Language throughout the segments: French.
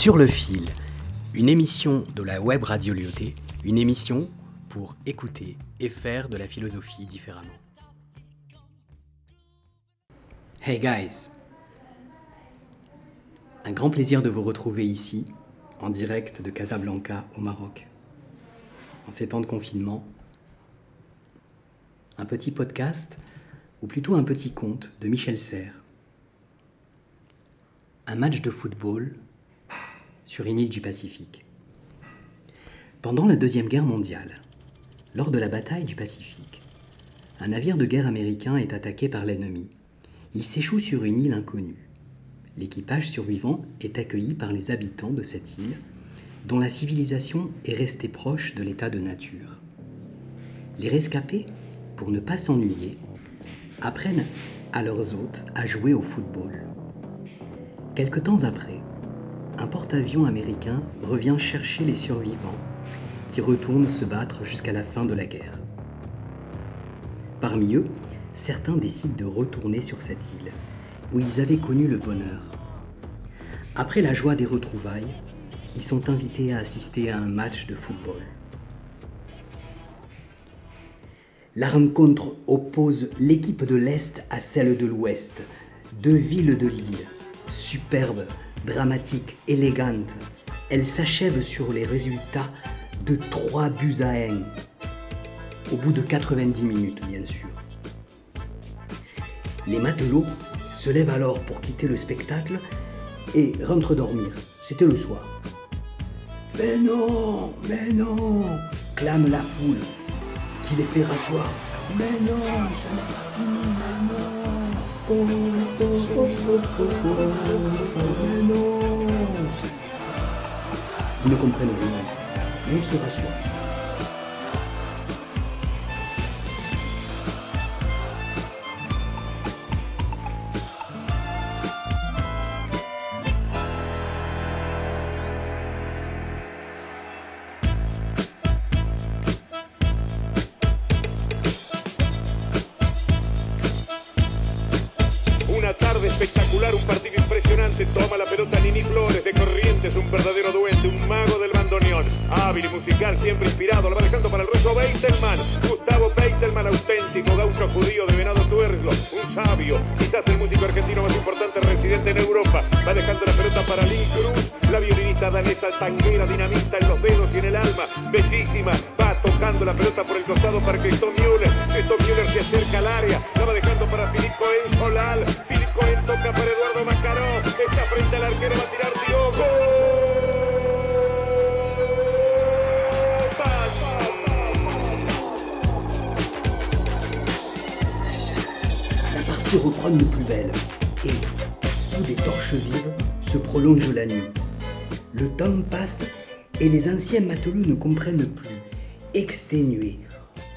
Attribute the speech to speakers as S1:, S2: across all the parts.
S1: Sur le fil, une émission de la web radio Lyoté, une émission pour écouter et faire de la philosophie différemment. Hey guys Un grand plaisir de vous retrouver ici, en direct de Casablanca au Maroc. En ces temps de confinement, un petit podcast, ou plutôt un petit conte de Michel Serres. Un match de football sur une île du Pacifique. Pendant la Deuxième Guerre mondiale, lors de la bataille du Pacifique, un navire de guerre américain est attaqué par l'ennemi. Il s'échoue sur une île inconnue. L'équipage survivant est accueilli par les habitants de cette île, dont la civilisation est restée proche de l'état de nature. Les rescapés, pour ne pas s'ennuyer, apprennent à leurs hôtes à jouer au football. Quelque temps après, un porte-avions américain revient chercher les survivants qui retournent se battre jusqu'à la fin de la guerre. Parmi eux, certains décident de retourner sur cette île, où ils avaient connu le bonheur. Après la joie des retrouvailles, ils sont invités à assister à un match de football. La rencontre oppose l'équipe de l'Est à celle de l'Ouest, deux villes de l'île, superbes, dramatiques, élégantes. Elle s'achève sur les résultats de 3 buts à 1, au bout de 90 minutes bien sûr. Les matelots se lèvent alors pour quitter le spectacle et rentrent dormir. C'était le soir. Mais non, mais non, clame la foule qui les fait rasseoir. Mais non, ça n'est pas fini. Oh. Ils ne comprennent rien,
S2: argentino más importante residente en Europa. Va dejando la pelota para Lynn Cruz, la violinista danesa tanguera, dinamita en los dedos y en el alma. Bellísima, va tocando la pelota por el costado para Cristóbal Müller. Cristóbal Müller se acerca al área. La va dejando para Filip Cohen Solal. Filip Cohen toca para Eduardo Macaró. Está frente al arquero, va a tirar Diogo.
S1: La partie reprend de plus belle prolonge la nuit. Le temps passe et les anciens matelots ne comprennent plus. Exténués,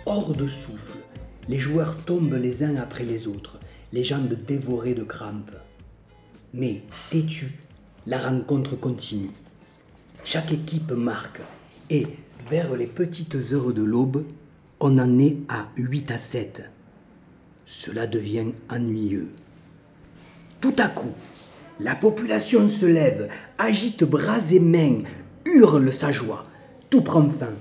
S1: hors de souffle, les joueurs tombent les uns après les autres, les jambes dévorées de crampes. Mais, têtu, la rencontre continue. Chaque équipe marque et, vers les petites heures de l'aube, on en est à 8 à 7. Cela devient ennuyeux. Tout à coup, la population se lève, agite bras et mains, hurle sa joie. Tout prend fin.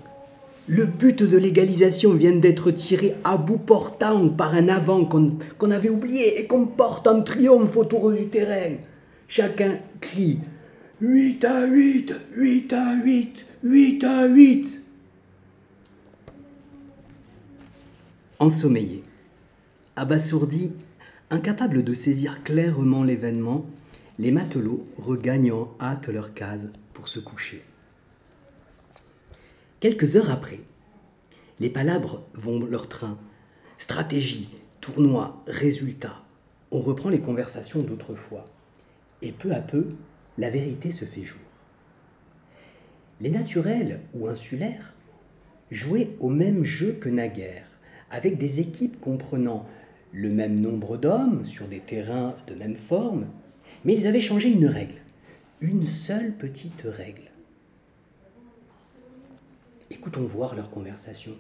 S1: Le but de l'égalisation vient d'être tiré à bout portant par un avant qu'on avait oublié et qu'on porte en triomphe autour du terrain. Chacun crie 8 à 8, 8 à 8, 8 à 8. Ensommeillé, abasourdis, incapables de saisir clairement l'événement, les matelots regagnent en hâte leur case pour se coucher. Quelques heures après, les palabres vont leur train. Stratégie, tournoi, résultat. On reprend les conversations d'autrefois. Et peu à peu, la vérité se fait jour. Les naturels ou insulaires jouaient au même jeu que naguère, avec des équipes comprenant le même nombre d'hommes sur des terrains de même forme, mais ils avaient changé une règle, une seule petite règle. Écoutons voir leur conversation.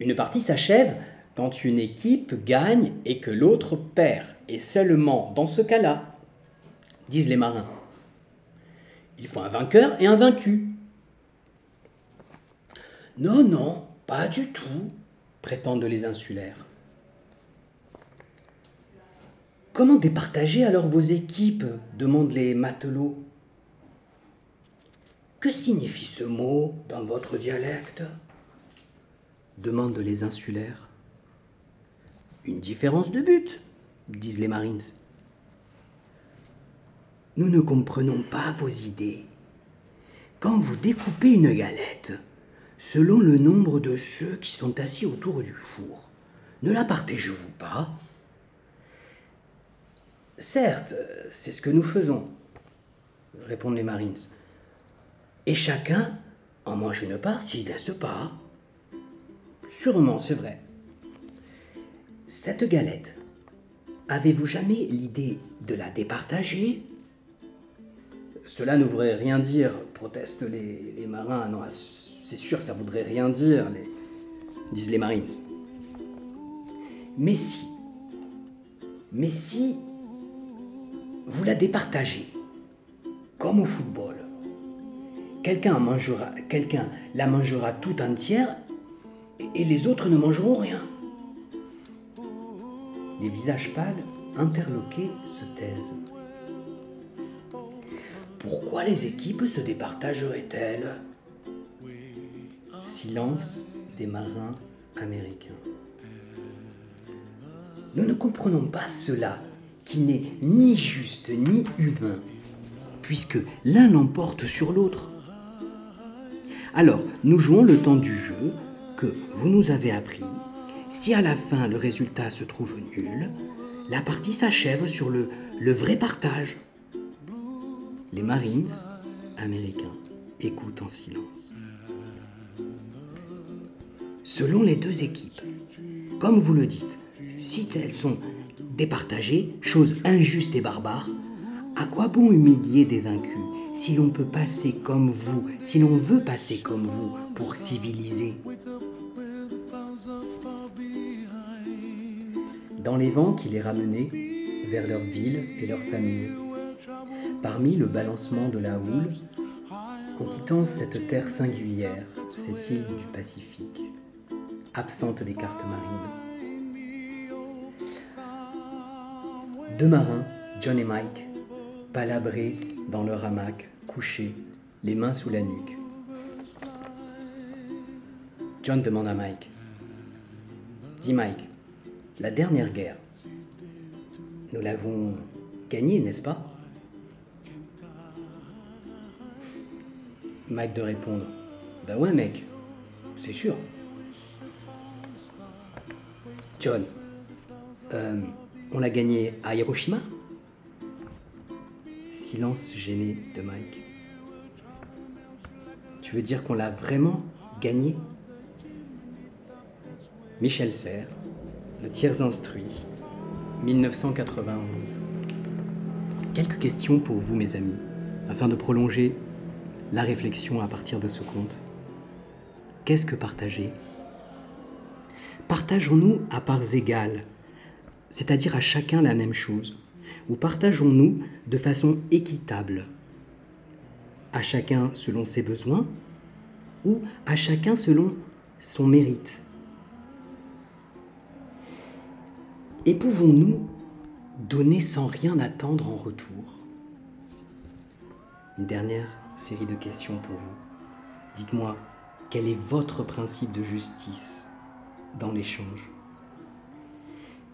S1: Une partie s'achève quand une équipe gagne et que l'autre perd, et seulement dans ce cas-là, disent les marins. Il faut un vainqueur et un vaincu. Non, non, pas du tout, prétendent les insulaires. Comment départager alors vos équipes? demandent les matelots. Que signifie ce mot dans votre dialecte? demandent les insulaires. Une différence de but, disent les Marines. Nous ne comprenons pas vos idées. Quand vous découpez une galette, selon le nombre de ceux qui sont assis autour du four, ne la partagez-vous pas? Certes, c'est ce que nous faisons, répondent les Marines. Et chacun en mange une partie, n'est-ce pas? Sûrement, c'est vrai. Cette galette, avez-vous jamais l'idée de la départager? Cela ne voudrait rien dire, protestent les, marins. Non, c'est sûr, ça voudrait rien dire, disent les marines. Mais si, mais si vous la départagez, comme au football, quelqu'un la mangera tout entière et les autres ne mangeront rien. Les visages pâles, interloqués, se taisent. Pourquoi les équipes se départageraient-elles? Silence des marins américains. Nous ne comprenons pas cela, qui n'est ni juste ni humain, puisque l'un l'emporte sur l'autre. Alors, nous jouons le temps du jeu que vous nous avez appris. Si à la fin le résultat se trouve nul, la partie s'achève sur le, le vrai partage. Les Marines américains écoutent en silence. Selon les deux équipes, comme vous le dites, si elles sont départagées, chose injuste et barbare, à quoi bon humilier des vaincus si l'on peut passer comme vous, si l'on veut passer comme vous pour civiliser? Dans les vents qui les ramenaient vers leur ville et leur famille, parmi le balancement de la houle, en quittant cette terre singulière, cette île du Pacifique, absente des cartes marines. Deux marins, John et Mike, palabrés dans leur hamac, couchés, les mains sous la nuque. John demande à Mike Dis Mike, la dernière guerre, nous l'avons gagnée, n'est-ce pas? Mike de répondre Ben ouais mec, c'est sûr. John, euh, on l'a gagné à Hiroshima Silence gêné de Mike. Tu veux dire qu'on l'a vraiment gagné? Michel Serres, Le tiers instruit, 1991. Quelques questions pour vous, mes amis, afin de prolonger la réflexion à partir de ce conte. Qu'est-ce que partager? Partageons-nous à parts égales, c'est-à-dire à chacun la même chose, ou partageons-nous de façon équitable, à chacun selon ses besoins, ou à chacun selon son mérite? Et pouvons-nous donner sans rien attendre en retour? Une dernière série de questions pour vous. Dites-moi, quel est votre principe de justice dans l'échange?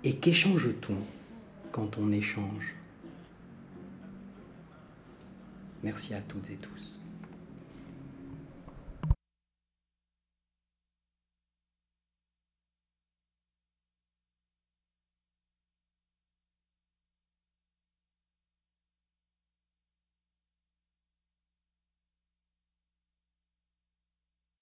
S1: Et qu'échange-t-on quand on échange? Merci à toutes et tous.